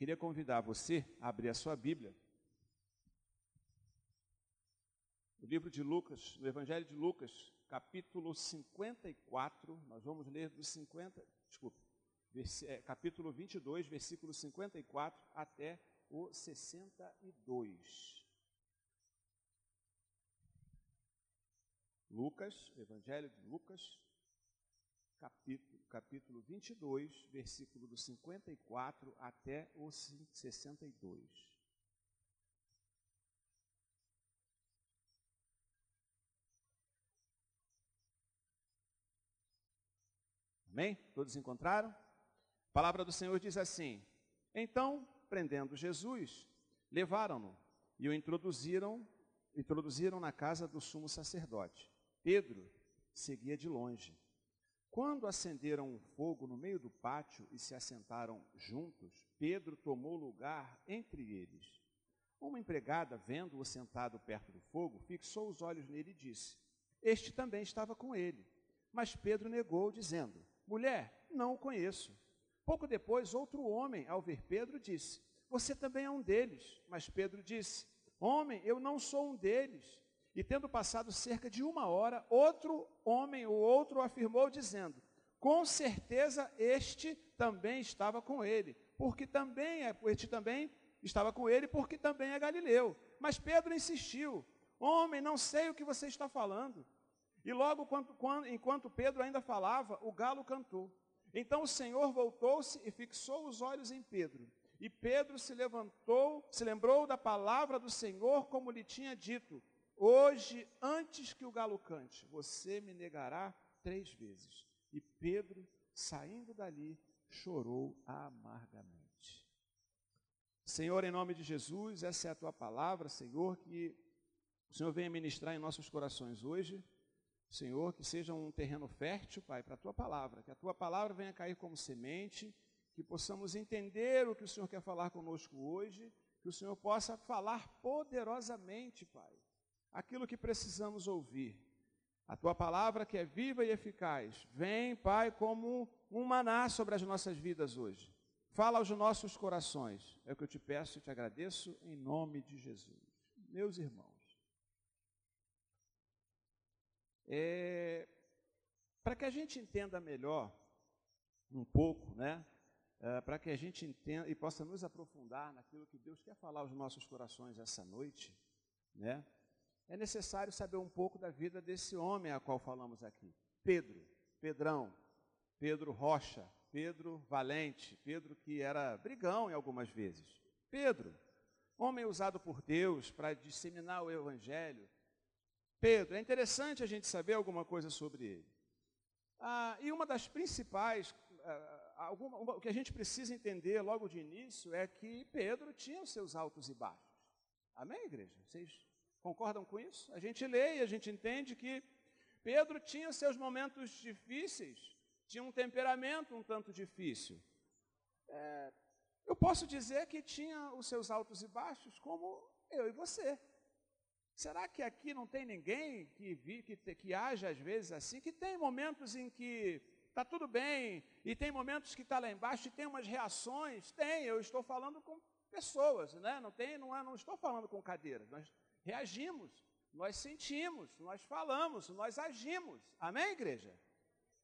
queria convidar você a abrir a sua Bíblia. O livro de Lucas, no Evangelho de Lucas, capítulo 54, nós vamos ler dos 50, desculpa, é, capítulo 22, versículo 54 até o 62. Lucas, Evangelho de Lucas, capítulo, capítulo 22, versículo do 54 até o 62. Amém? Todos encontraram? A palavra do Senhor diz assim: Então, prendendo Jesus, levaram-no e o introduziram, introduziram na casa do sumo sacerdote. Pedro seguia de longe. Quando acenderam um fogo no meio do pátio e se assentaram juntos, Pedro tomou lugar entre eles. Uma empregada, vendo-o sentado perto do fogo, fixou os olhos nele e disse: Este também estava com ele. Mas Pedro negou, dizendo: Mulher, não o conheço. Pouco depois, outro homem, ao ver Pedro, disse: Você também é um deles. Mas Pedro disse: Homem, eu não sou um deles. E tendo passado cerca de uma hora, outro homem, o outro, afirmou, dizendo: Com certeza este também estava com ele, porque também é, este também estava com ele, porque também é Galileu. Mas Pedro insistiu: Homem, não sei o que você está falando. E logo, enquanto Pedro ainda falava, o galo cantou. Então o Senhor voltou-se e fixou os olhos em Pedro. E Pedro se levantou, se lembrou da palavra do Senhor, como lhe tinha dito: Hoje, antes que o galo cante, você me negará três vezes. E Pedro, saindo dali, chorou amargamente. Senhor, em nome de Jesus, essa é a tua palavra, Senhor, que o Senhor venha ministrar em nossos corações hoje. Senhor, que seja um terreno fértil, Pai, para a tua palavra, que a tua palavra venha cair como semente, que possamos entender o que o Senhor quer falar conosco hoje, que o Senhor possa falar poderosamente, Pai aquilo que precisamos ouvir. A tua palavra que é viva e eficaz, vem, Pai, como um maná sobre as nossas vidas hoje. Fala aos nossos corações. É o que eu te peço e te agradeço em nome de Jesus. Meus irmãos, é, para que a gente entenda melhor um pouco, né? É, para que a gente entenda e possa nos aprofundar naquilo que Deus quer falar aos nossos corações essa noite, né? É necessário saber um pouco da vida desse homem a qual falamos aqui. Pedro, Pedrão, Pedro Rocha, Pedro Valente, Pedro que era brigão em algumas vezes. Pedro, homem usado por Deus para disseminar o evangelho. Pedro, é interessante a gente saber alguma coisa sobre ele. Ah, e uma das principais, ah, alguma, uma, o que a gente precisa entender logo de início é que Pedro tinha os seus altos e baixos. Amém, igreja? Vocês Concordam com isso? A gente lê e a gente entende que Pedro tinha seus momentos difíceis, tinha um temperamento um tanto difícil. É, eu posso dizer que tinha os seus altos e baixos, como eu e você. Será que aqui não tem ninguém que, vi, que, que age às vezes assim, que tem momentos em que está tudo bem, e tem momentos que está lá embaixo e tem umas reações? Tem, eu estou falando com pessoas, né? não, tem, não, não estou falando com cadeiras, reagimos, nós sentimos, nós falamos, nós agimos. Amém, igreja?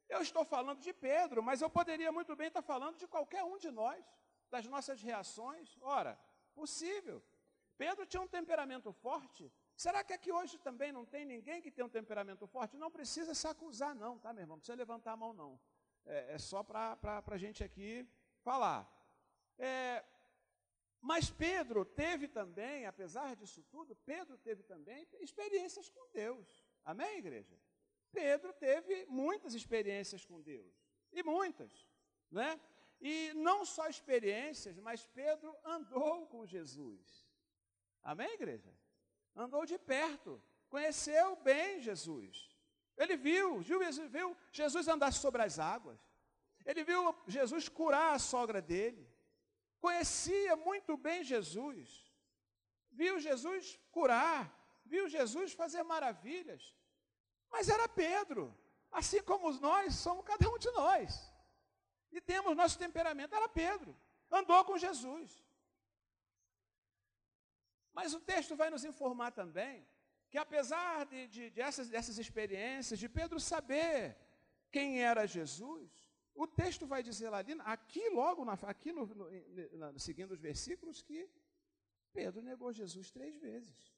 Eu estou falando de Pedro, mas eu poderia muito bem estar falando de qualquer um de nós, das nossas reações. Ora, possível. Pedro tinha um temperamento forte. Será que aqui hoje também não tem ninguém que tem um temperamento forte? Não precisa se acusar, não, tá, meu irmão? Não precisa levantar a mão, não. É, é só para a gente aqui falar. É, mas Pedro teve também, apesar disso tudo, Pedro teve também experiências com Deus. Amém, igreja? Pedro teve muitas experiências com Deus. E muitas, né? E não só experiências, mas Pedro andou com Jesus. Amém, igreja? Andou de perto, conheceu bem Jesus. Ele viu, viu, Jesus andar sobre as águas. Ele viu Jesus curar a sogra dele conhecia muito bem Jesus, viu Jesus curar, viu Jesus fazer maravilhas, mas era Pedro, assim como nós somos cada um de nós, e temos nosso temperamento, era Pedro, andou com Jesus, Mas o texto vai nos informar também que apesar de, de, dessas, dessas experiências, de Pedro saber quem era Jesus, o texto vai dizer lá, aqui logo, na, aqui no, no, no, seguindo os versículos, que Pedro negou Jesus três vezes.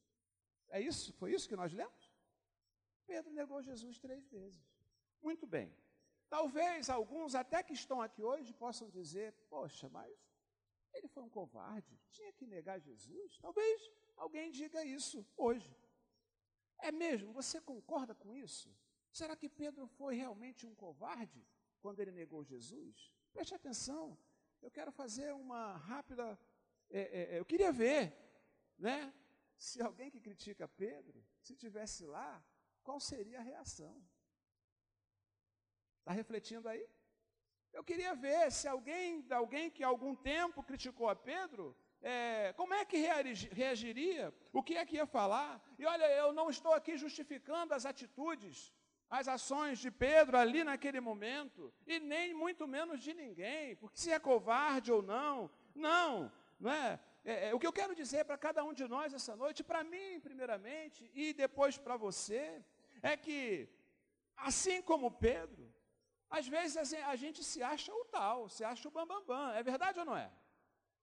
É isso? Foi isso que nós lemos? Pedro negou Jesus três vezes. Muito bem. Talvez alguns, até que estão aqui hoje, possam dizer: Poxa, mas ele foi um covarde, tinha que negar Jesus. Talvez alguém diga isso hoje. É mesmo? Você concorda com isso? Será que Pedro foi realmente um covarde quando ele negou Jesus? Preste atenção. Eu quero fazer uma rápida. É, é, é eu queria ver, né? Se alguém que critica Pedro, se tivesse lá, qual seria a reação? Está refletindo aí? Eu queria ver se alguém, alguém que algum tempo criticou a Pedro, é, como é que reagiria? O que é que ia falar? E olha, eu não estou aqui justificando as atitudes, as ações de Pedro ali naquele momento, e nem muito menos de ninguém, porque se é covarde ou não, não, não é? é, é o que eu quero dizer para cada um de nós essa noite, para mim primeiramente, e depois para você, é que, assim como Pedro, às vezes a gente se acha o tal, se acha o bambambam, bam, bam. é verdade ou não é?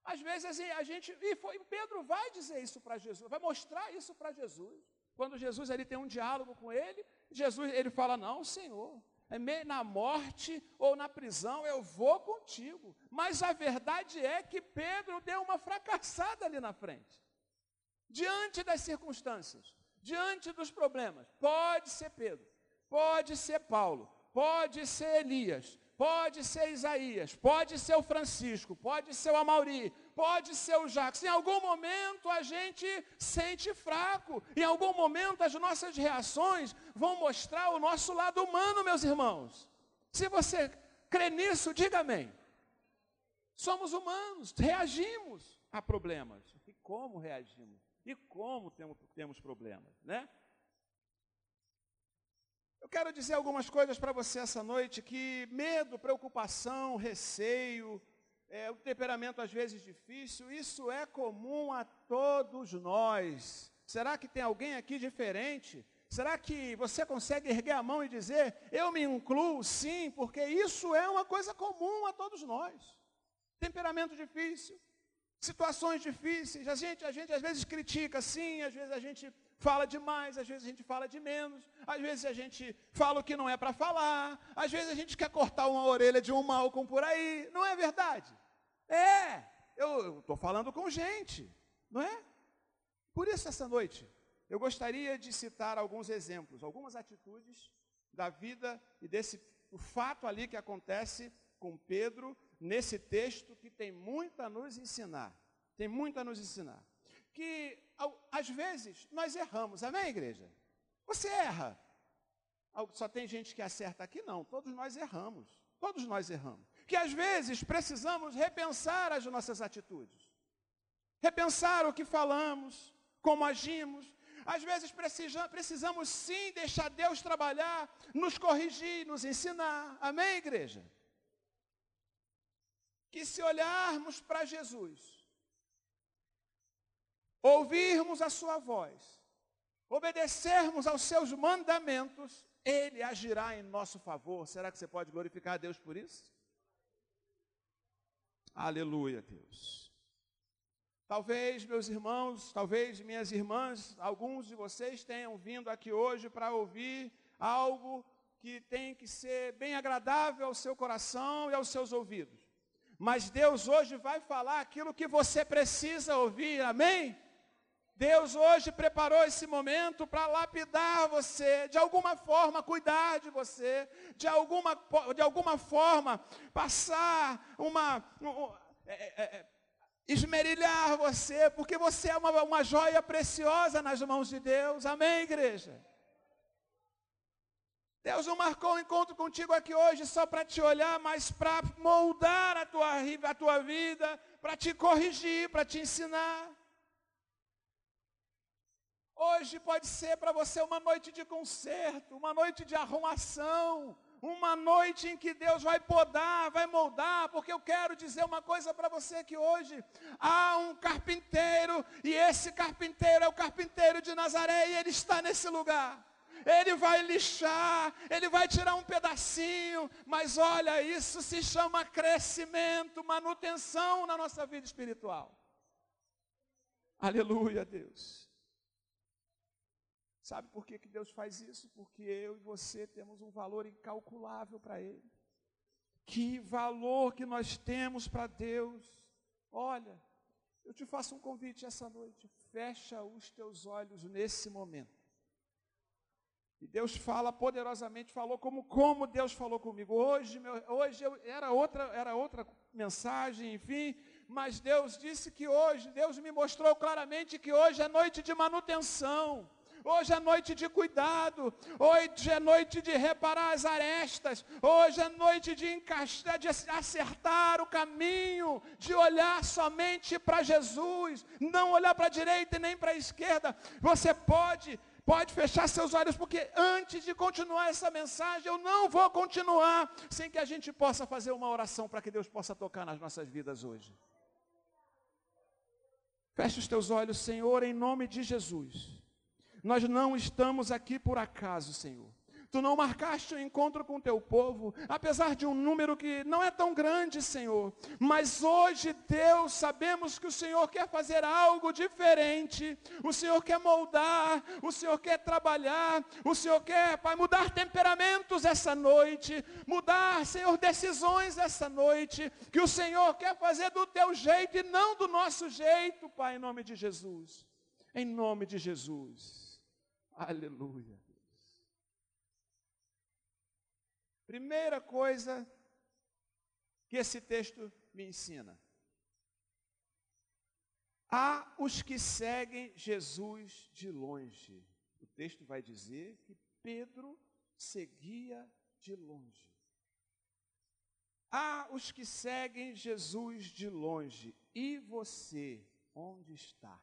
Às vezes a gente, e foi, Pedro vai dizer isso para Jesus, vai mostrar isso para Jesus. Quando Jesus ele tem um diálogo com ele, Jesus ele fala: "Não, Senhor, é na morte ou na prisão eu vou contigo". Mas a verdade é que Pedro deu uma fracassada ali na frente. Diante das circunstâncias, diante dos problemas. Pode ser Pedro, pode ser Paulo, pode ser Elias, pode ser Isaías, pode ser o Francisco, pode ser o Amauri, pode ser o Jacques. Em algum momento a gente sente fraco, em algum momento as nossas reações vão mostrar o nosso lado humano, meus irmãos. Se você crê nisso, diga amém. Somos humanos, reagimos a problemas. E como reagimos? E como temos, temos problemas, né? Eu quero dizer algumas coisas para você essa noite que medo, preocupação, receio, é, o temperamento às vezes difícil, isso é comum a todos nós. Será que tem alguém aqui diferente? Será que você consegue erguer a mão e dizer, eu me incluo? Sim, porque isso é uma coisa comum a todos nós. Temperamento difícil, situações difíceis. A gente, a gente às vezes critica sim, às vezes a gente fala demais, às vezes a gente fala de menos, às vezes a gente fala o que não é para falar, às vezes a gente quer cortar uma orelha de um malcom por aí, não é verdade? É, eu estou falando com gente, não é? Por isso, essa noite, eu gostaria de citar alguns exemplos, algumas atitudes da vida e desse fato ali que acontece com Pedro nesse texto que tem muito a nos ensinar. Tem muito a nos ensinar que às vezes nós erramos, amém, igreja? Você erra. Só tem gente que acerta aqui? Não, todos nós erramos. Todos nós erramos. Que às vezes precisamos repensar as nossas atitudes, repensar o que falamos, como agimos. Às vezes precisamos, sim deixar Deus trabalhar, nos corrigir, nos ensinar. Amém, igreja? Que se olharmos para Jesus, ouvirmos a sua voz, obedecermos aos seus mandamentos, ele agirá em nosso favor. Será que você pode glorificar a Deus por isso? Aleluia, Deus. Talvez, meus irmãos, talvez minhas irmãs, alguns de vocês tenham vindo aqui hoje para ouvir algo que tem que ser bem agradável ao seu coração e aos seus ouvidos. Mas Deus hoje vai falar aquilo que você precisa ouvir, amém? Deus hoje preparou esse momento para lapidar você, de alguma forma cuidar de você, de alguma, de alguma forma passar uma. Um, é, é, é, esmerilhar você, porque você é uma, uma joia preciosa nas mãos de Deus. Amém, igreja? Deus não marcou um encontro contigo aqui hoje só para te olhar, mas para moldar a tua, a tua vida, para te corrigir, para te ensinar. Hoje pode ser para você uma noite de concerto, uma noite de arrumação, uma noite em que Deus vai podar, vai moldar, porque eu quero dizer uma coisa para você que hoje há um carpinteiro e esse carpinteiro é o carpinteiro de Nazaré e ele está nesse lugar. Ele vai lixar, ele vai tirar um pedacinho, mas olha, isso se chama crescimento, manutenção na nossa vida espiritual. Aleluia, Deus. Sabe por que, que Deus faz isso? Porque eu e você temos um valor incalculável para Ele. Que valor que nós temos para Deus. Olha, eu te faço um convite essa noite. Fecha os teus olhos nesse momento. E Deus fala poderosamente, falou como, como Deus falou comigo. Hoje, meu, hoje eu, era, outra, era outra mensagem, enfim, mas Deus disse que hoje, Deus me mostrou claramente que hoje é noite de manutenção. Hoje é noite de cuidado, hoje é noite de reparar as arestas, hoje é noite de encaixar, de acertar o caminho, de olhar somente para Jesus, não olhar para a direita e nem para a esquerda. Você pode pode fechar seus olhos, porque antes de continuar essa mensagem, eu não vou continuar sem que a gente possa fazer uma oração para que Deus possa tocar nas nossas vidas hoje. Feche os teus olhos, Senhor, em nome de Jesus. Nós não estamos aqui por acaso, Senhor. Tu não marcaste o um encontro com o teu povo, apesar de um número que não é tão grande, Senhor. Mas hoje, Deus, sabemos que o Senhor quer fazer algo diferente. O Senhor quer moldar, o Senhor quer trabalhar, o Senhor quer, Pai, mudar temperamentos essa noite, mudar, Senhor, decisões essa noite. Que o Senhor quer fazer do teu jeito e não do nosso jeito, Pai, em nome de Jesus. Em nome de Jesus. Aleluia. Primeira coisa que esse texto me ensina. Há os que seguem Jesus de longe. O texto vai dizer que Pedro seguia de longe. Há os que seguem Jesus de longe. E você, onde está?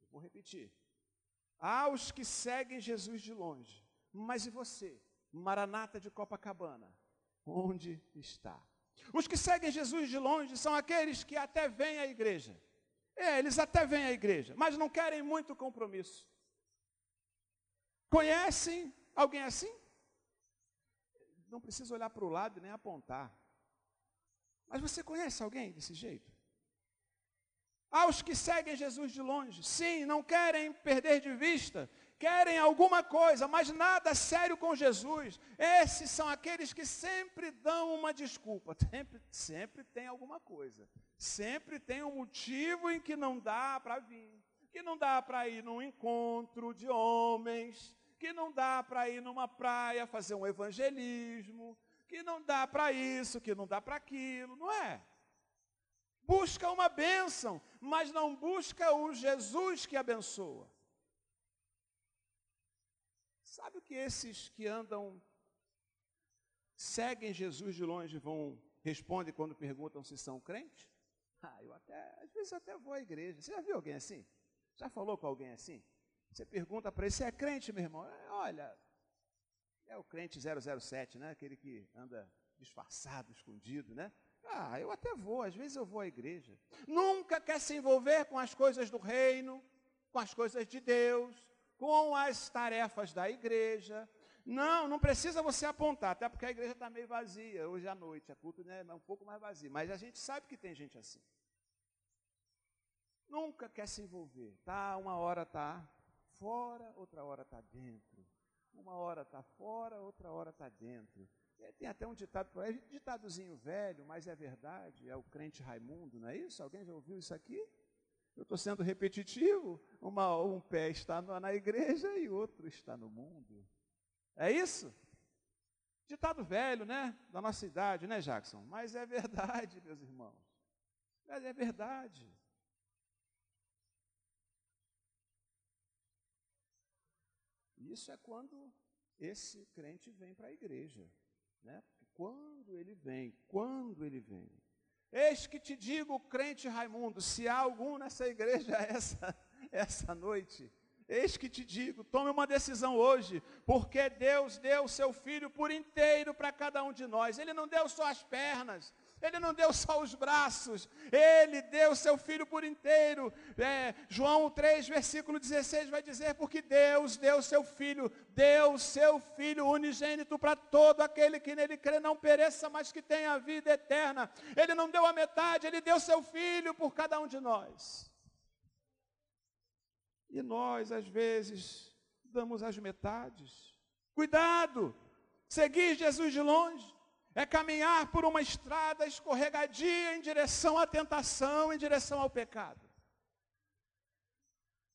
Eu vou repetir. Há os que seguem Jesus de longe. Mas e você, Maranata de Copacabana? Onde está? Os que seguem Jesus de longe são aqueles que até vêm à igreja. É, eles até vêm à igreja, mas não querem muito compromisso. Conhecem alguém assim? Não precisa olhar para o lado nem apontar. Mas você conhece alguém desse jeito? Aos que seguem Jesus de longe, sim, não querem perder de vista querem alguma coisa, mas nada sério com Jesus. Esses são aqueles que sempre dão uma desculpa. Sempre, sempre tem alguma coisa. Sempre tem um motivo em que não dá para vir. Que não dá para ir num encontro de homens. Que não dá para ir numa praia fazer um evangelismo. Que não dá para isso, que não dá para aquilo. Não é? Busca uma bênção, mas não busca o Jesus que abençoa. Sabe o que esses que andam, seguem Jesus de longe, vão respondem quando perguntam se são crentes? Ah, eu até, às vezes até vou à igreja. Você já viu alguém assim? Já falou com alguém assim? Você pergunta para ele, você é crente, meu irmão? É, olha, é o crente 007, né? Aquele que anda disfarçado, escondido, né? Ah, eu até vou, às vezes eu vou à igreja. Nunca quer se envolver com as coisas do reino, com as coisas de Deus, com as tarefas da igreja. Não, não precisa você apontar, até porque a igreja está meio vazia hoje à noite, a culto né, é um pouco mais vazio, mas a gente sabe que tem gente assim. Nunca quer se envolver, tá? Uma hora está fora, outra hora está dentro. Uma hora está fora, outra hora está dentro. Tem até um ditado por ditadozinho velho, mas é verdade, é o crente Raimundo, não é isso? Alguém já ouviu isso aqui? Eu estou sendo repetitivo. Uma, um pé está na igreja e outro está no mundo. É isso? Ditado velho, né? Da nossa idade, né, Jackson? Mas é verdade, meus irmãos. Mas é verdade. Isso é quando esse crente vem para a igreja. Né? Quando ele vem, quando ele vem. Eis que te digo, crente Raimundo, se há algum nessa igreja essa, essa noite, Eis que te digo, tome uma decisão hoje, porque Deus deu o seu filho por inteiro para cada um de nós. Ele não deu só as pernas, ele não deu só os braços, ele deu seu filho por inteiro. É, João 3, versículo 16 vai dizer: Porque Deus deu seu filho, deu seu filho unigênito para todo aquele que nele crê, não pereça, mas que tenha a vida eterna. Ele não deu a metade, ele deu seu filho por cada um de nós. E nós, às vezes, damos as metades. Cuidado! Seguir Jesus de longe é caminhar por uma estrada escorregadia em direção à tentação, em direção ao pecado.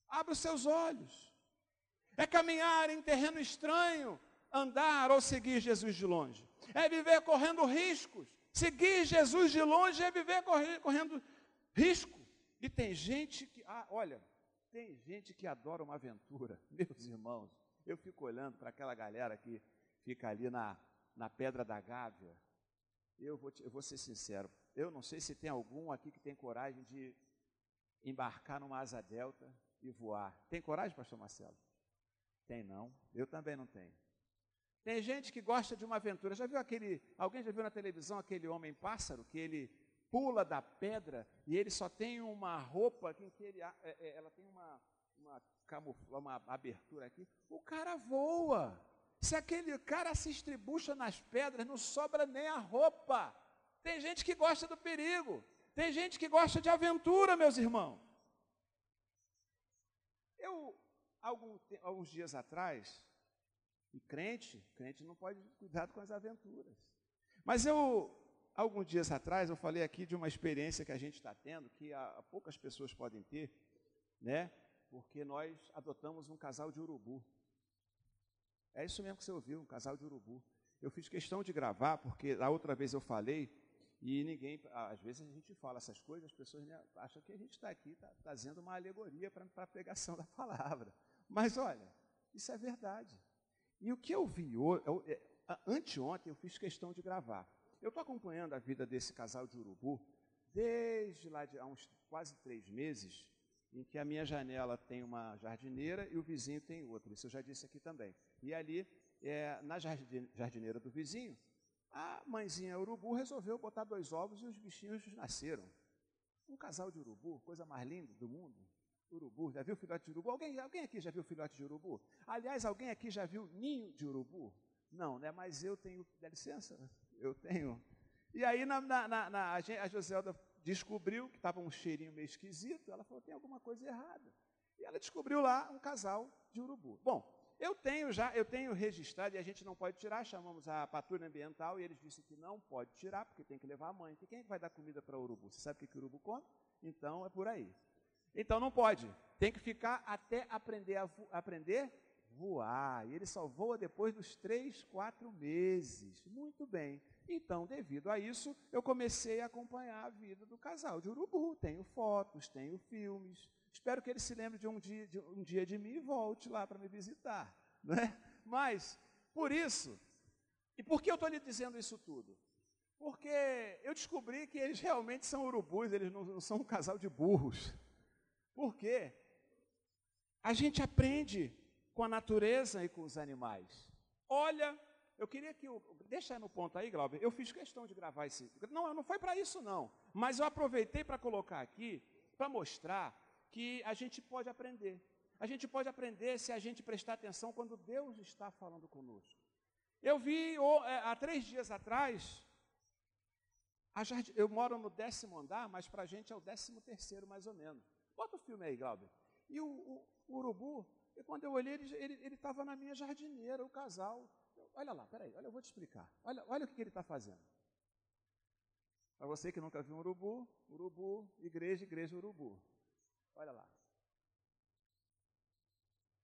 Abra os seus olhos. É caminhar em terreno estranho, andar ou seguir Jesus de longe. É viver correndo riscos. Seguir Jesus de longe é viver correndo risco. E tem gente que, ah, olha, tem gente que adora uma aventura. Meus irmãos, eu fico olhando para aquela galera que fica ali na na Pedra da Gávea, eu vou, te, eu vou ser sincero, eu não sei se tem algum aqui que tem coragem de embarcar numa asa delta e voar. Tem coragem, pastor Marcelo? Tem não, eu também não tenho. Tem gente que gosta de uma aventura. Já viu aquele, alguém já viu na televisão aquele homem pássaro que ele pula da pedra e ele só tem uma roupa que ele, é, é, ela tem uma, uma, uma abertura aqui. O cara voa. Se aquele cara se estribucha nas pedras, não sobra nem a roupa. Tem gente que gosta do perigo. Tem gente que gosta de aventura, meus irmãos. Eu, algum, alguns dias atrás, e crente, crente não pode cuidar com as aventuras. Mas eu, alguns dias atrás, eu falei aqui de uma experiência que a gente está tendo, que poucas pessoas podem ter, né? Porque nós adotamos um casal de urubu. É isso mesmo que você ouviu, um casal de urubu. Eu fiz questão de gravar, porque a outra vez eu falei, e ninguém, às vezes a gente fala essas coisas, as pessoas acham que a gente está aqui tá, fazendo uma alegoria para a pregação da palavra. Mas olha, isso é verdade. E o que eu vi eu, é, anteontem, eu fiz questão de gravar. Eu estou acompanhando a vida desse casal de urubu desde lá de há uns quase três meses, em que a minha janela tem uma jardineira e o vizinho tem outra. Isso eu já disse aqui também. E ali, é, na jardineira do vizinho, a mãezinha urubu resolveu botar dois ovos e os bichinhos nasceram. Um casal de urubu, coisa mais linda do mundo. Urubu, já viu filhote de urubu? Alguém, alguém aqui já viu filhote de urubu? Aliás, alguém aqui já viu ninho de urubu? Não, né? Mas eu tenho, dá licença, eu tenho. E aí na, na, na, a Joselda descobriu que estava um cheirinho meio esquisito, ela falou, tem alguma coisa errada. E ela descobriu lá um casal de urubu. Bom, eu tenho já, eu tenho registrado, e a gente não pode tirar, chamamos a patrulha ambiental, e eles disseram que não pode tirar, porque tem que levar a mãe. E quem é que vai dar comida para o urubu? Você sabe o que, o urubu come? Então é por aí. Então não pode. Tem que ficar até aprender a vo aprender voar. E ele só voa depois dos três, quatro meses. Muito bem. Então, devido a isso, eu comecei a acompanhar a vida do casal de urubu. Tenho fotos, tenho filmes. Espero que ele se lembre de um dia de, um dia de mim e volte lá para me visitar. Né? Mas, por isso, e por que eu estou lhe dizendo isso tudo? Porque eu descobri que eles realmente são urubus, eles não, não são um casal de burros. Por quê? A gente aprende com a natureza e com os animais. Olha eu queria que. Eu, deixa no ponto aí, Glauber. Eu fiz questão de gravar esse. Não, não foi para isso, não. Mas eu aproveitei para colocar aqui, para mostrar que a gente pode aprender. A gente pode aprender se a gente prestar atenção quando Deus está falando conosco. Eu vi é, há três dias atrás. Jardim, eu moro no décimo andar, mas para a gente é o décimo terceiro, mais ou menos. Bota o filme aí, Glauber. E o, o, o urubu, e quando eu olhei, ele estava na minha jardineira, o casal. Olha lá, peraí, olha, eu vou te explicar. Olha, olha o que, que ele está fazendo. Para você que nunca viu um urubu, urubu, igreja, igreja, urubu. Olha lá.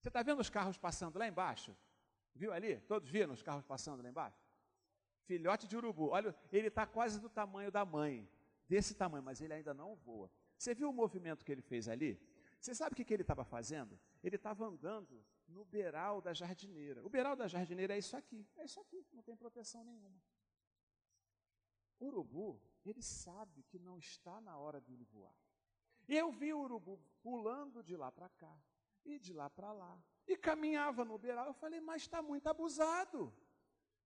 Você está vendo os carros passando lá embaixo? Viu ali? Todos viram os carros passando lá embaixo? Filhote de urubu. Olha, ele está quase do tamanho da mãe. Desse tamanho, mas ele ainda não voa. Você viu o movimento que ele fez ali? Você sabe o que, que ele estava fazendo? Ele estava andando no beiral da jardineira. O beiral da jardineira é isso aqui, é isso aqui, não tem proteção nenhuma. O urubu, ele sabe que não está na hora dele voar. E eu vi o urubu pulando de lá para cá. e de lá para lá. E caminhava no beiral. Eu falei, mas está muito abusado.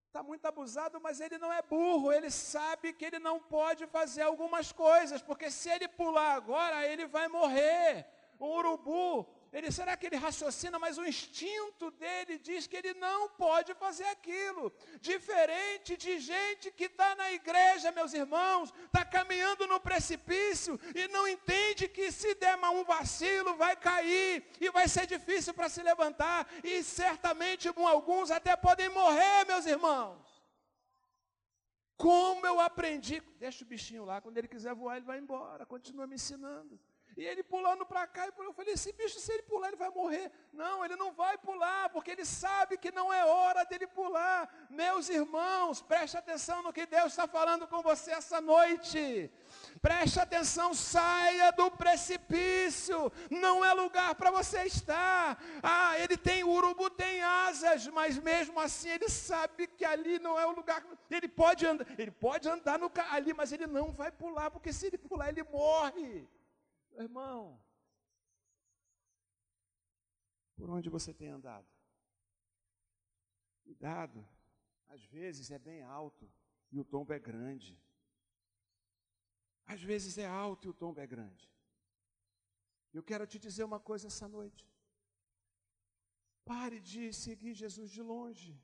Está muito abusado, mas ele não é burro, ele sabe que ele não pode fazer algumas coisas, porque se ele pular agora, ele vai morrer. O urubu ele, será que ele raciocina, mas o instinto dele diz que ele não pode fazer aquilo. Diferente de gente que está na igreja, meus irmãos, está caminhando no precipício e não entende que se der um vacilo vai cair e vai ser difícil para se levantar. E certamente alguns até podem morrer, meus irmãos. Como eu aprendi, deixa o bichinho lá, quando ele quiser voar, ele vai embora, continua me ensinando. E ele pulando para cá, e eu falei, esse bicho, se ele pular, ele vai morrer. Não, ele não vai pular, porque ele sabe que não é hora dele pular. Meus irmãos, preste atenção no que Deus está falando com você essa noite. Preste atenção, saia do precipício. Não é lugar para você estar. Ah, ele tem, urubu tem asas, mas mesmo assim ele sabe que ali não é o lugar. Ele pode andar, ele pode andar no, ali, mas ele não vai pular, porque se ele pular, ele morre. Irmão, por onde você tem andado? Cuidado, às vezes é bem alto e o tombo é grande. Às vezes é alto e o tombo é grande. Eu quero te dizer uma coisa essa noite. Pare de seguir Jesus de longe.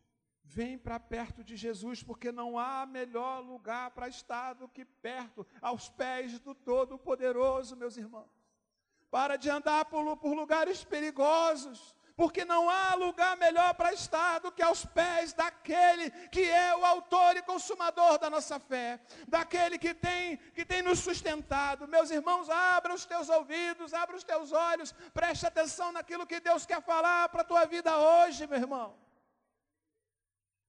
Vem para perto de Jesus, porque não há melhor lugar para estar do que perto, aos pés do Todo-Poderoso, meus irmãos. Para de andar por, por lugares perigosos, porque não há lugar melhor para estar do que aos pés daquele que é o autor e consumador da nossa fé, daquele que tem, que tem nos sustentado. Meus irmãos, abra os teus ouvidos, abra os teus olhos, preste atenção naquilo que Deus quer falar para a tua vida hoje, meu irmão.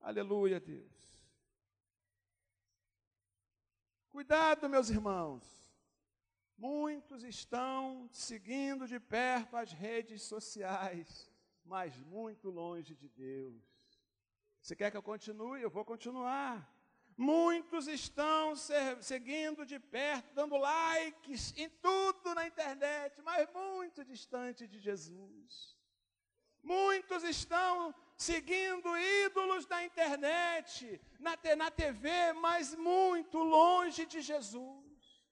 Aleluia, Deus. Cuidado, meus irmãos. Muitos estão seguindo de perto as redes sociais, mas muito longe de Deus. Você quer que eu continue? Eu vou continuar. Muitos estão seguindo de perto, dando likes em tudo na internet, mas muito distante de Jesus. Muitos estão seguindo ídolos da internet, na, na TV, mas muito longe de Jesus.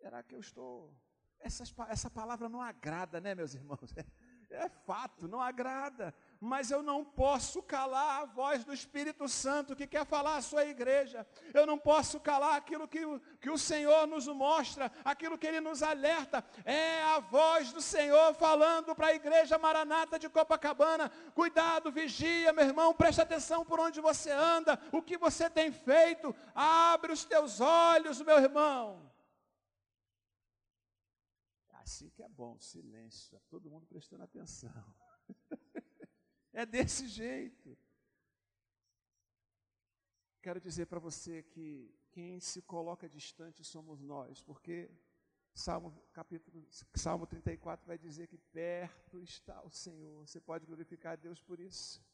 Será que eu estou. Essa, essa palavra não agrada, né, meus irmãos? É fato, não agrada mas eu não posso calar a voz do Espírito Santo que quer falar à sua igreja. Eu não posso calar aquilo que, que o Senhor nos mostra, aquilo que Ele nos alerta. É a voz do Senhor falando para a igreja Maranata de Copacabana. Cuidado, vigia, meu irmão, preste atenção por onde você anda, o que você tem feito. Abre os teus olhos, meu irmão. É assim que é bom, silêncio, todo mundo prestando atenção. É desse jeito. Quero dizer para você que quem se coloca distante somos nós, porque Salmo, capítulo, Salmo 34 vai dizer que perto está o Senhor. Você pode glorificar a Deus por isso?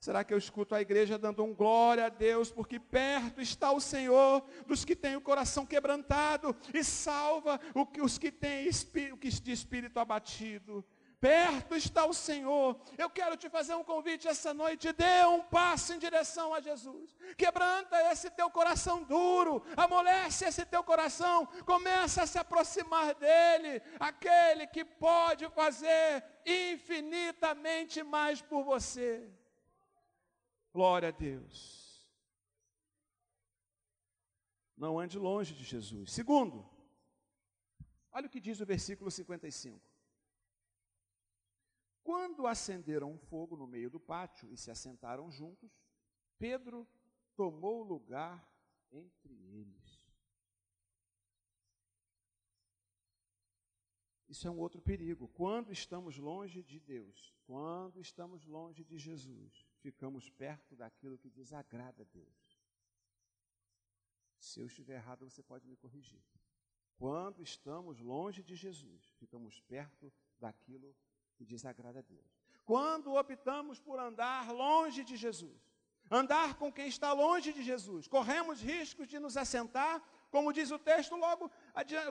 Será que eu escuto a igreja dando um glória a Deus, porque perto está o Senhor dos que têm o coração quebrantado e salva os que têm de espírito abatido? Perto está o Senhor. Eu quero te fazer um convite essa noite. Dê um passo em direção a Jesus. Quebranta esse teu coração duro. Amolece esse teu coração. Começa a se aproximar dele. Aquele que pode fazer infinitamente mais por você. Glória a Deus. Não ande longe de Jesus. Segundo, olha o que diz o versículo 55. Quando acenderam um fogo no meio do pátio e se assentaram juntos, Pedro tomou lugar entre eles. Isso é um outro perigo. Quando estamos longe de Deus, quando estamos longe de Jesus, ficamos perto daquilo que desagrada a Deus. Se eu estiver errado, você pode me corrigir. Quando estamos longe de Jesus, ficamos perto daquilo que desagrada a Deus. Quando optamos por andar longe de Jesus, andar com quem está longe de Jesus, corremos riscos de nos assentar, como diz o texto, logo,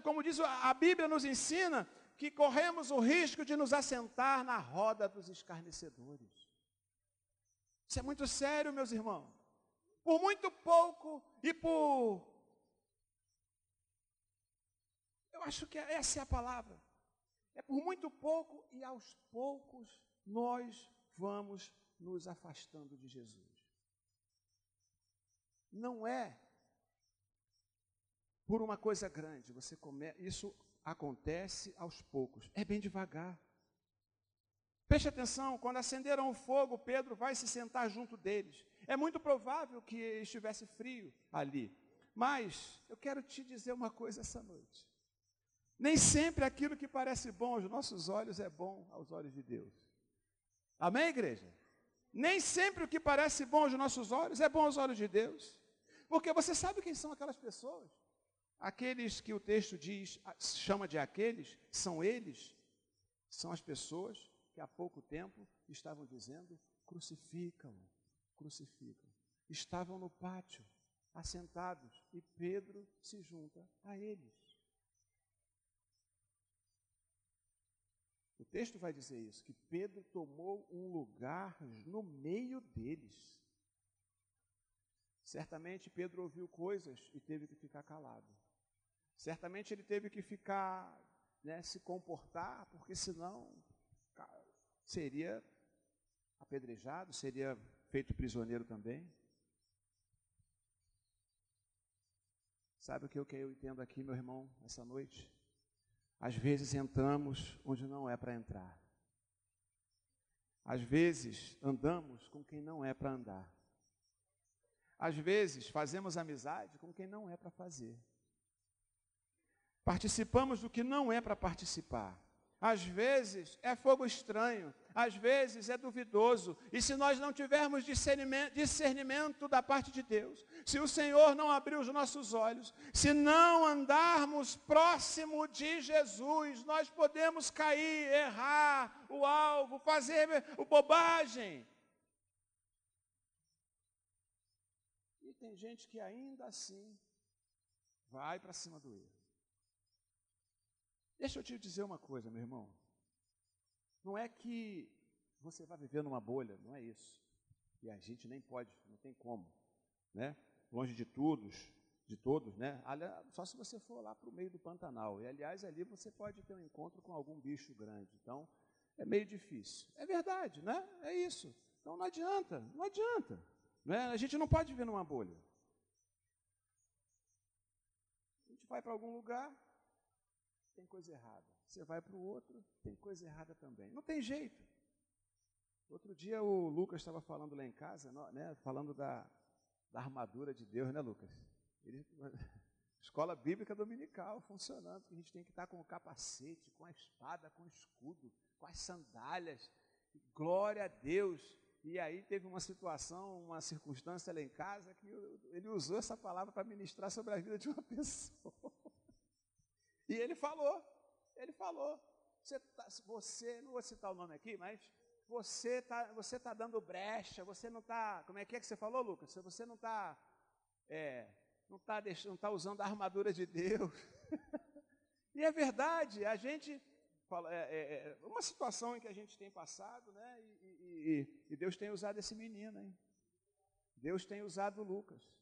como diz a Bíblia nos ensina, que corremos o risco de nos assentar na roda dos escarnecedores. Isso é muito sério, meus irmãos. Por muito pouco e por. Eu acho que essa é a palavra. É por muito pouco e aos poucos nós vamos nos afastando de Jesus. Não é por uma coisa grande, você come... isso acontece aos poucos, é bem devagar. Preste atenção, quando acenderam o fogo, Pedro vai se sentar junto deles. É muito provável que estivesse frio ali. Mas eu quero te dizer uma coisa essa noite. Nem sempre aquilo que parece bom aos nossos olhos é bom aos olhos de Deus. Amém, igreja? Nem sempre o que parece bom aos nossos olhos é bom aos olhos de Deus. Porque você sabe quem são aquelas pessoas? Aqueles que o texto diz, chama de aqueles, são eles, são as pessoas que há pouco tempo estavam dizendo: crucificam, crucificam. Estavam no pátio, assentados, e Pedro se junta a eles. O texto vai dizer isso, que Pedro tomou um lugar no meio deles. Certamente Pedro ouviu coisas e teve que ficar calado. Certamente ele teve que ficar, né, se comportar, porque senão seria apedrejado, seria feito prisioneiro também. Sabe o que eu, que eu entendo aqui, meu irmão, essa noite? Às vezes entramos onde não é para entrar. Às vezes andamos com quem não é para andar. Às vezes fazemos amizade com quem não é para fazer. Participamos do que não é para participar. Às vezes é fogo estranho, às vezes é duvidoso. E se nós não tivermos discernimento, discernimento, da parte de Deus, se o Senhor não abrir os nossos olhos, se não andarmos próximo de Jesus, nós podemos cair, errar o alvo, fazer bobagem. E tem gente que ainda assim vai para cima do erro. Deixa eu te dizer uma coisa, meu irmão. Não é que você vai viver numa bolha, não é isso. E a gente nem pode, não tem como, né? Longe de todos, de todos, né? Só se você for lá para o meio do Pantanal. E aliás, ali você pode ter um encontro com algum bicho grande. Então, é meio difícil. É verdade, né? É isso. Então não adianta, não adianta. Né? A gente não pode viver numa bolha. A gente vai para algum lugar, tem coisa errada. Você vai para o outro, tem coisa errada também. Não tem jeito. Outro dia o Lucas estava falando lá em casa, né, falando da, da armadura de Deus, né, Lucas? Ele, escola bíblica dominical funcionando, que a gente tem que estar com o capacete, com a espada, com o escudo, com as sandálias. Glória a Deus. E aí teve uma situação, uma circunstância lá em casa que ele usou essa palavra para ministrar sobre a vida de uma pessoa. E ele falou, ele falou, você, tá, você não vou citar o nome aqui, mas você está você tá dando brecha, você não está, como é que é que você falou, Lucas? Você não está, é, não está tá usando a armadura de Deus. e é verdade, a gente, é, é, é, uma situação em que a gente tem passado, né, e, e, e Deus tem usado esse menino, hein? Deus tem usado Lucas.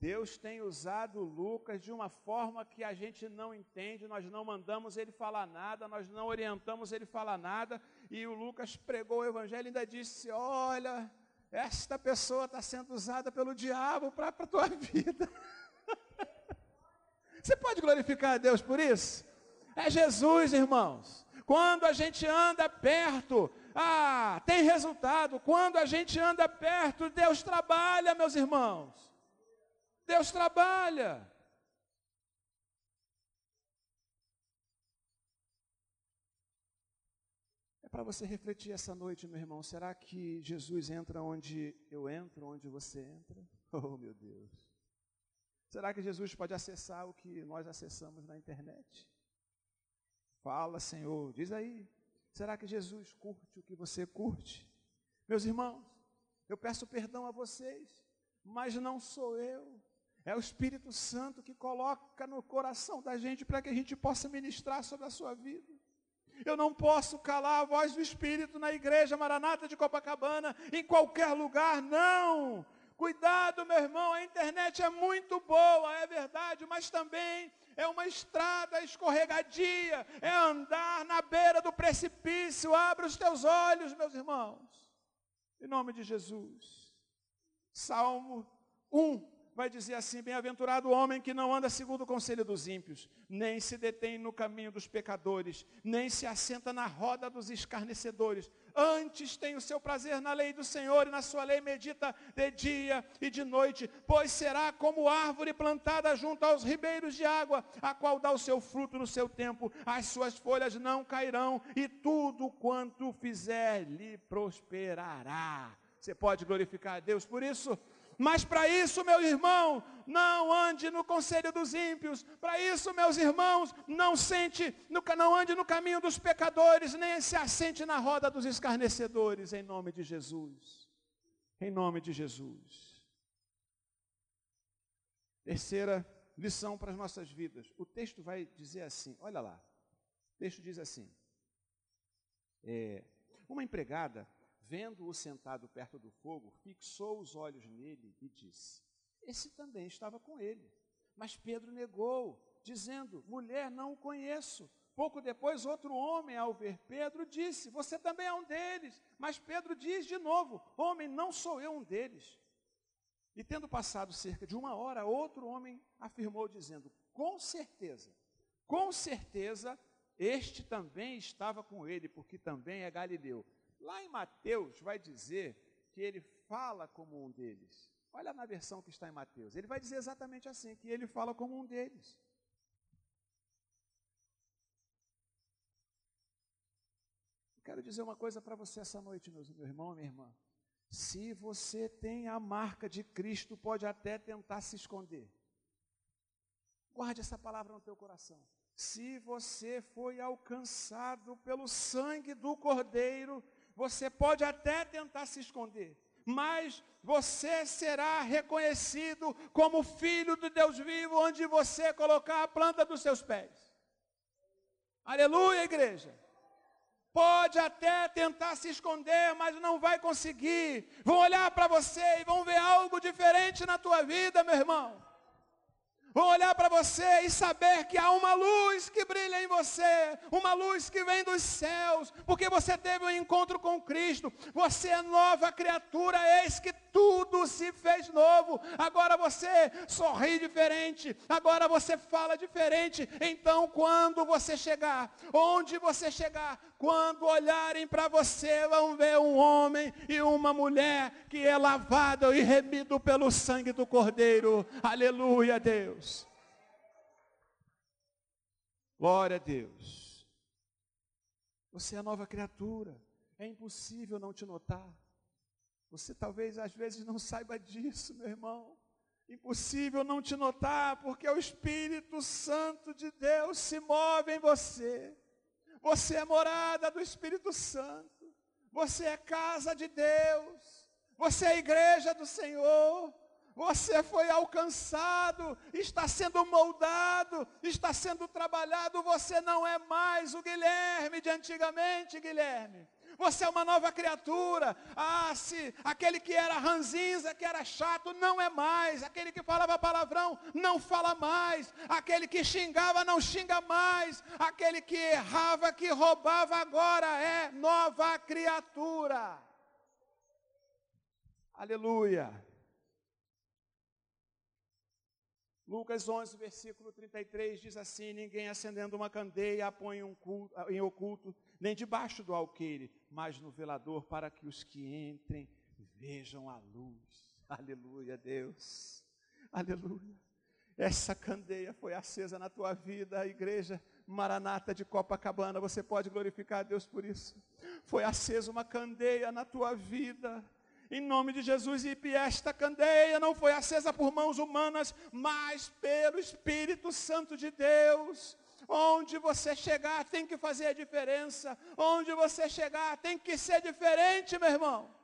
Deus tem usado Lucas de uma forma que a gente não entende, nós não mandamos ele falar nada, nós não orientamos ele falar nada, e o Lucas pregou o evangelho e ainda disse: Olha, esta pessoa está sendo usada pelo diabo para a tua vida. Você pode glorificar a Deus por isso? É Jesus, irmãos. Quando a gente anda perto, ah, tem resultado. Quando a gente anda perto, Deus trabalha, meus irmãos. Deus trabalha. É para você refletir essa noite, meu irmão. Será que Jesus entra onde eu entro, onde você entra? Oh, meu Deus. Será que Jesus pode acessar o que nós acessamos na internet? Fala, Senhor, diz aí. Será que Jesus curte o que você curte? Meus irmãos, eu peço perdão a vocês, mas não sou eu, É o Espírito Santo que coloca no coração da gente para que a gente possa ministrar sobre a sua vida. Eu não posso calar a voz do Espírito na igreja Maranata de Copacabana, em qualquer lugar, não. Cuidado, meu irmão, a internet é muito boa, é verdade, mas também é uma estrada escorregadia, é andar na beira do precipício. Abra os teus olhos, meus irmãos, em nome de Jesus. Salmo 1, vai dizer assim: Bem-aventurado o homem que não anda segundo o conselho dos ímpios, nem se detém no caminho dos pecadores, nem se assenta na roda dos escarnecedores. Antes tem o seu prazer na lei do Senhor e na sua lei medita de dia e de noite, pois será como árvore plantada junto aos ribeiros de água, a qual dá o seu fruto no seu tempo, as suas folhas não cairão, e tudo quanto fizer lhe prosperará. Você pode glorificar a Deus por isso? Mas para isso, meu irmão, não ande no conselho dos ímpios. Para isso, meus irmãos, não sente, não ande no caminho dos pecadores, nem se assente na roda dos escarnecedores, em nome de Jesus. Em nome de Jesus. Terceira lição para as nossas vidas. O texto vai dizer assim, olha lá. O texto diz assim. É, uma empregada vendo-o sentado perto do fogo, fixou os olhos nele e disse: Esse também estava com ele. Mas Pedro negou, dizendo: Mulher, não o conheço. Pouco depois, outro homem, ao ver Pedro, disse: Você também é um deles. Mas Pedro diz de novo: Homem, não sou eu um deles. E tendo passado cerca de uma hora, outro homem afirmou, dizendo: Com certeza, com certeza, este também estava com ele, porque também é galileu. Lá em Mateus vai dizer que ele fala como um deles. Olha na versão que está em Mateus. Ele vai dizer exatamente assim, que ele fala como um deles. Eu quero dizer uma coisa para você essa noite, meu irmão e minha irmã. Se você tem a marca de Cristo, pode até tentar se esconder. Guarde essa palavra no teu coração. Se você foi alcançado pelo sangue do Cordeiro, você pode até tentar se esconder, mas você será reconhecido como filho de Deus vivo, onde você colocar a planta dos seus pés. Aleluia, igreja. Pode até tentar se esconder, mas não vai conseguir. Vão olhar para você e vão ver algo diferente na tua vida, meu irmão vão olhar para você e saber que há uma luz que brilha em você, uma luz que vem dos céus, porque você teve um encontro com Cristo, você é nova criatura, eis que tudo se fez novo, agora você sorri diferente, agora você fala diferente, então quando você chegar, onde você chegar, quando olharem para você, vão ver um homem e uma mulher que é lavado e remido pelo sangue do Cordeiro, aleluia Deus. Glória a Deus. Você é nova criatura. É impossível não te notar. Você talvez às vezes não saiba disso, meu irmão. Impossível não te notar, porque o Espírito Santo de Deus se move em você. Você é morada do Espírito Santo. Você é casa de Deus. Você é igreja do Senhor. Você foi alcançado, está sendo moldado, está sendo trabalhado. Você não é mais o Guilherme de antigamente, Guilherme. Você é uma nova criatura. Ah, se aquele que era ranzinza, que era chato, não é mais. Aquele que falava palavrão, não fala mais. Aquele que xingava, não xinga mais. Aquele que errava, que roubava, agora é nova criatura. Aleluia. Lucas 11, versículo 33 diz assim: Ninguém acendendo uma candeia a põe um culto, em oculto, nem debaixo do alqueire, mas no velador, para que os que entrem vejam a luz. Aleluia, Deus. Aleluia. Essa candeia foi acesa na tua vida, a igreja Maranata de Copacabana. Você pode glorificar a Deus por isso. Foi acesa uma candeia na tua vida em nome de Jesus, e esta candeia não foi acesa por mãos humanas, mas pelo Espírito Santo de Deus. Onde você chegar tem que fazer a diferença. Onde você chegar tem que ser diferente, meu irmão.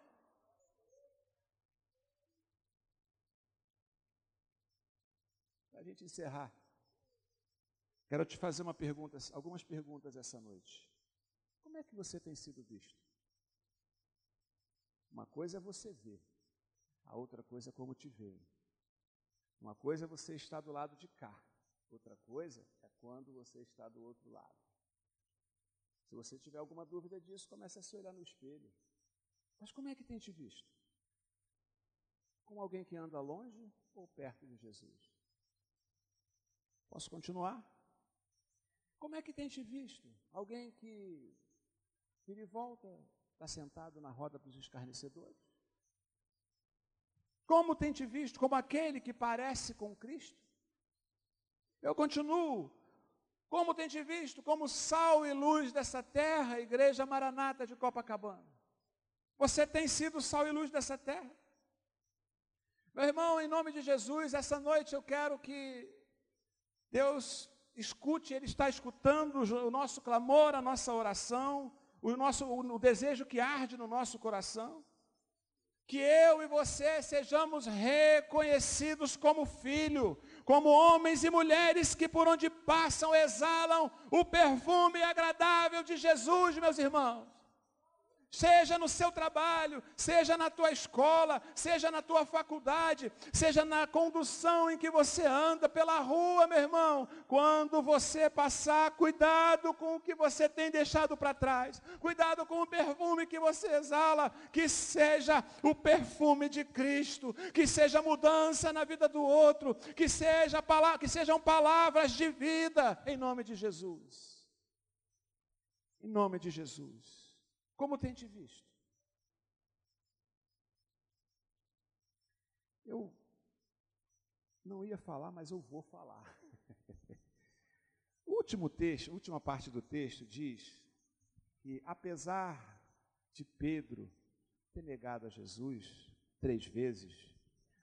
gente encerrar, quero te fazer uma pergunta, algumas perguntas essa noite. Como é que você tem sido visto? Uma coisa é você ver, a outra coisa é como te veem. Uma coisa é você estar do lado de cá, outra coisa é quando você está do outro lado. Se você tiver alguma dúvida disso, comece a se olhar no espelho. Mas como é que tem te visto? Como alguém que anda longe ou perto de Jesus? Posso continuar? Como é que tem te visto? Alguém que, que de volta está sentado na roda dos escarnecedores? Como tem te visto? Como aquele que parece com Cristo? Eu continuo. Como tem te visto? Como sal e luz dessa terra, Igreja Maranata de Copacabana. Você tem sido sal e luz dessa terra. Meu irmão, em nome de Jesus, essa noite eu quero que Deus escute, Ele está escutando o nosso clamor, a nossa oração, o, nosso, o desejo que arde no nosso coração que eu e você sejamos reconhecidos como filho, como homens e mulheres que por onde passam exalam o perfume agradável de Jesus, meus irmãos seja no seu trabalho, seja na tua escola, seja na tua faculdade, seja na condução em que você anda pela rua, meu irmão. Quando você passar, cuidado com o que você tem deixado para trás, cuidado com o perfume que você exala, que seja o perfume de Cristo, que seja mudança na vida do outro, que, seja, que sejam palavras de vida, em nome de Jesus. Em nome de Jesus. Como tem te visto? Eu não ia falar, mas eu vou falar. o último texto, última parte do texto diz que apesar de Pedro ter negado a Jesus três vezes,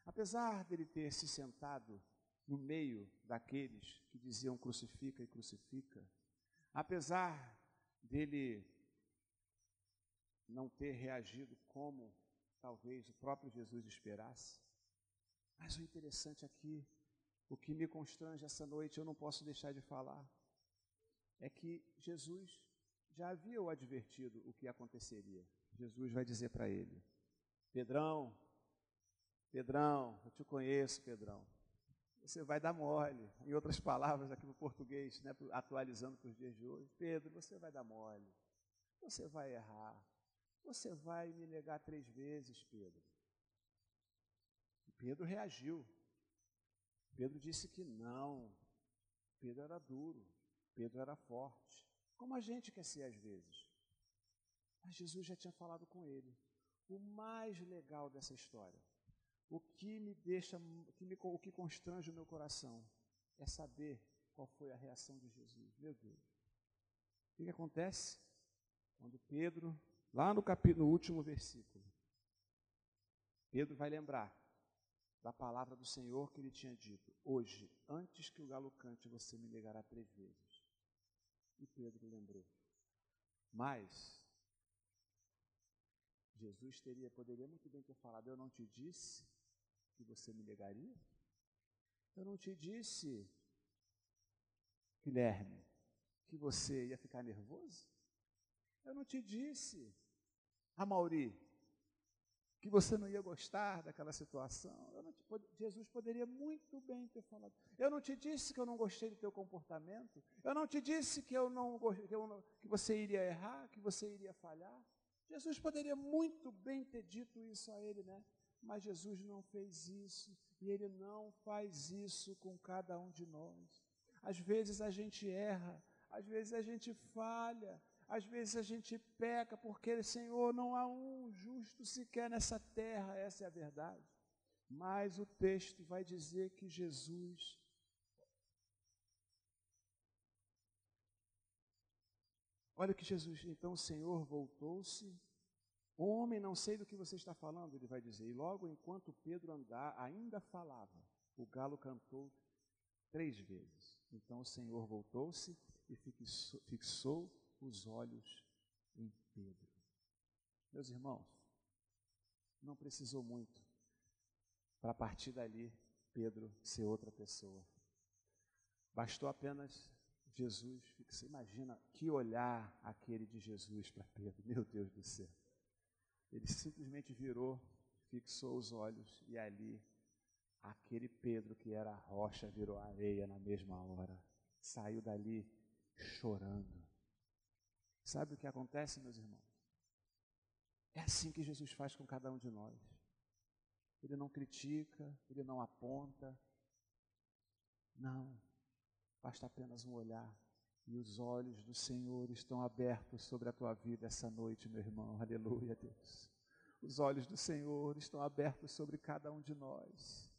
apesar dele ter se sentado no meio daqueles que diziam crucifica e crucifica, apesar dele não ter reagido como talvez o próprio Jesus esperasse. Mas o interessante aqui, o que me constrange essa noite, eu não posso deixar de falar, é que Jesus já havia o advertido o que aconteceria. Jesus vai dizer para ele: Pedrão, Pedrão, eu te conheço, Pedrão. Você vai dar mole. Em outras palavras, aqui no português, né, atualizando para os dias de hoje, Pedro, você vai dar mole. Você vai errar. Você vai me negar três vezes, Pedro. E Pedro reagiu. Pedro disse que não. Pedro era duro. Pedro era forte. Como a gente quer ser às vezes. Mas Jesus já tinha falado com ele. O mais legal dessa história, o que me deixa, o que, me, o que constrange o meu coração, é saber qual foi a reação de Jesus. Meu Deus. O que, acontece? Quando Pedro Lá no, capítulo, no último versículo, Pedro vai lembrar da palavra do Senhor que ele tinha dito: Hoje, antes que o galo cante, você me negará três vezes. E Pedro lembrou. Mas, Jesus teria, poderia muito bem ter falado: Eu não te disse que você me negaria? Eu não te disse, Guilherme, que você ia ficar nervoso? Eu não te disse a Mauri, que você não ia gostar daquela situação. Te, Jesus poderia muito bem ter falado. Eu não te disse que eu não gostei do teu comportamento. Eu não te disse que, eu não, que, eu não, que você iria errar, que você iria falhar. Jesus poderia muito bem ter dito isso a ele, né? Mas Jesus não fez isso. E ele não faz isso com cada um de nós. Às vezes a gente erra, às vezes a gente falha, às vezes a gente peca porque, Senhor, não há um justo sequer nessa terra, essa é a verdade. Mas o texto vai dizer que Jesus Olha que Jesus, então o Senhor voltou-se. Homem, não sei do que você está falando, ele vai dizer. E logo enquanto Pedro andar, ainda falava, o galo cantou três vezes. Então o Senhor voltou-se e fixou, fixou os olhos em Pedro. Meus irmãos, não precisou muito para partir dali Pedro ser outra pessoa. Bastou apenas Jesus, você imagina que olhar aquele de Jesus para Pedro, meu Deus do céu. Ele simplesmente virou, fixou os olhos e ali aquele Pedro que era rocha virou areia na mesma hora. Saiu dali chorando. Sabe o que acontece, meus irmãos? É assim que Jesus faz com cada um de nós. Ele não critica, ele não aponta. Não. Basta apenas um olhar. E os olhos do Senhor estão abertos sobre a tua vida essa noite, meu irmão. Aleluia, Deus. Os olhos do Senhor estão abertos sobre cada um de nós.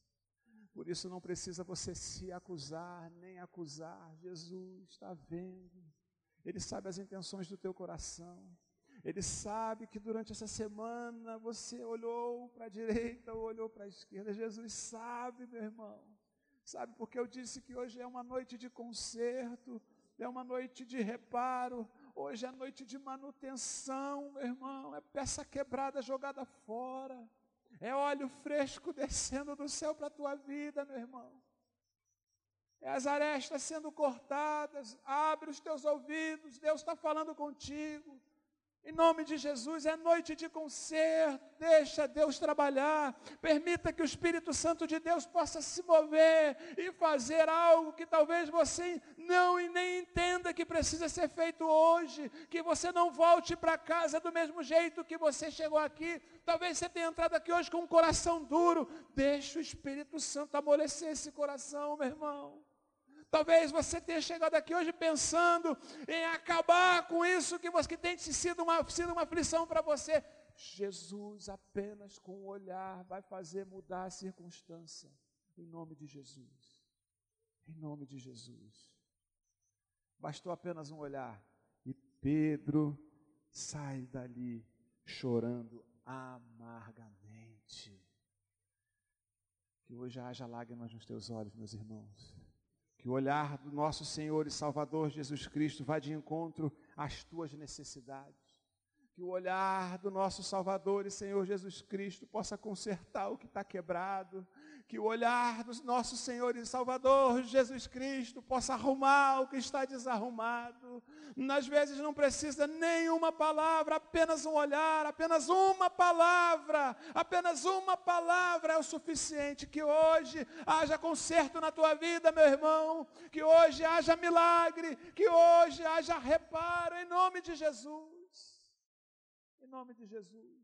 Por isso não precisa você se acusar, nem acusar. Jesus está vendo. Ele sabe as intenções do teu coração. Ele sabe que durante essa semana você olhou para a direita ou olhou para a esquerda. Jesus sabe, meu irmão. Sabe porque eu disse que hoje é uma noite de conserto, é uma noite de reparo, hoje é noite de manutenção, meu irmão. É peça quebrada jogada fora. É óleo fresco descendo do céu para a tua vida, meu irmão as arestas sendo cortadas, abre os teus ouvidos, Deus está falando contigo. Em nome de Jesus, é noite de conserto, deixa Deus trabalhar, permita que o Espírito Santo de Deus possa se mover e fazer algo que talvez você não e nem entenda que precisa ser feito hoje, que você não volte para casa do mesmo jeito que você chegou aqui. Talvez você tenha entrado aqui hoje com um coração duro, deixa o Espírito Santo amolecer esse coração, meu irmão. Talvez você tenha chegado aqui hoje pensando em acabar com isso que, você, que tem sido uma, sido uma aflição para você. Jesus apenas com o olhar vai fazer mudar a circunstância. Em nome de Jesus. Em nome de Jesus. Bastou apenas um olhar. E Pedro sai dali chorando amargamente. Que hoje haja lágrimas nos teus olhos, meus irmãos. Que o olhar do nosso Senhor e Salvador Jesus Cristo vá de encontro às tuas necessidades. Que o olhar do nosso Salvador e Senhor Jesus Cristo possa consertar o que está quebrado, que o olhar do nosso Senhor e Salvador Jesus Cristo possa arrumar o que está desarrumado. Às vezes não precisa nenhuma palavra, apenas um olhar, apenas uma palavra, apenas uma palavra é o suficiente. Que hoje haja conserto na tua vida, meu irmão, que hoje haja milagre, que hoje haja reparo, em nome de Jesus. Em nome de Jesus.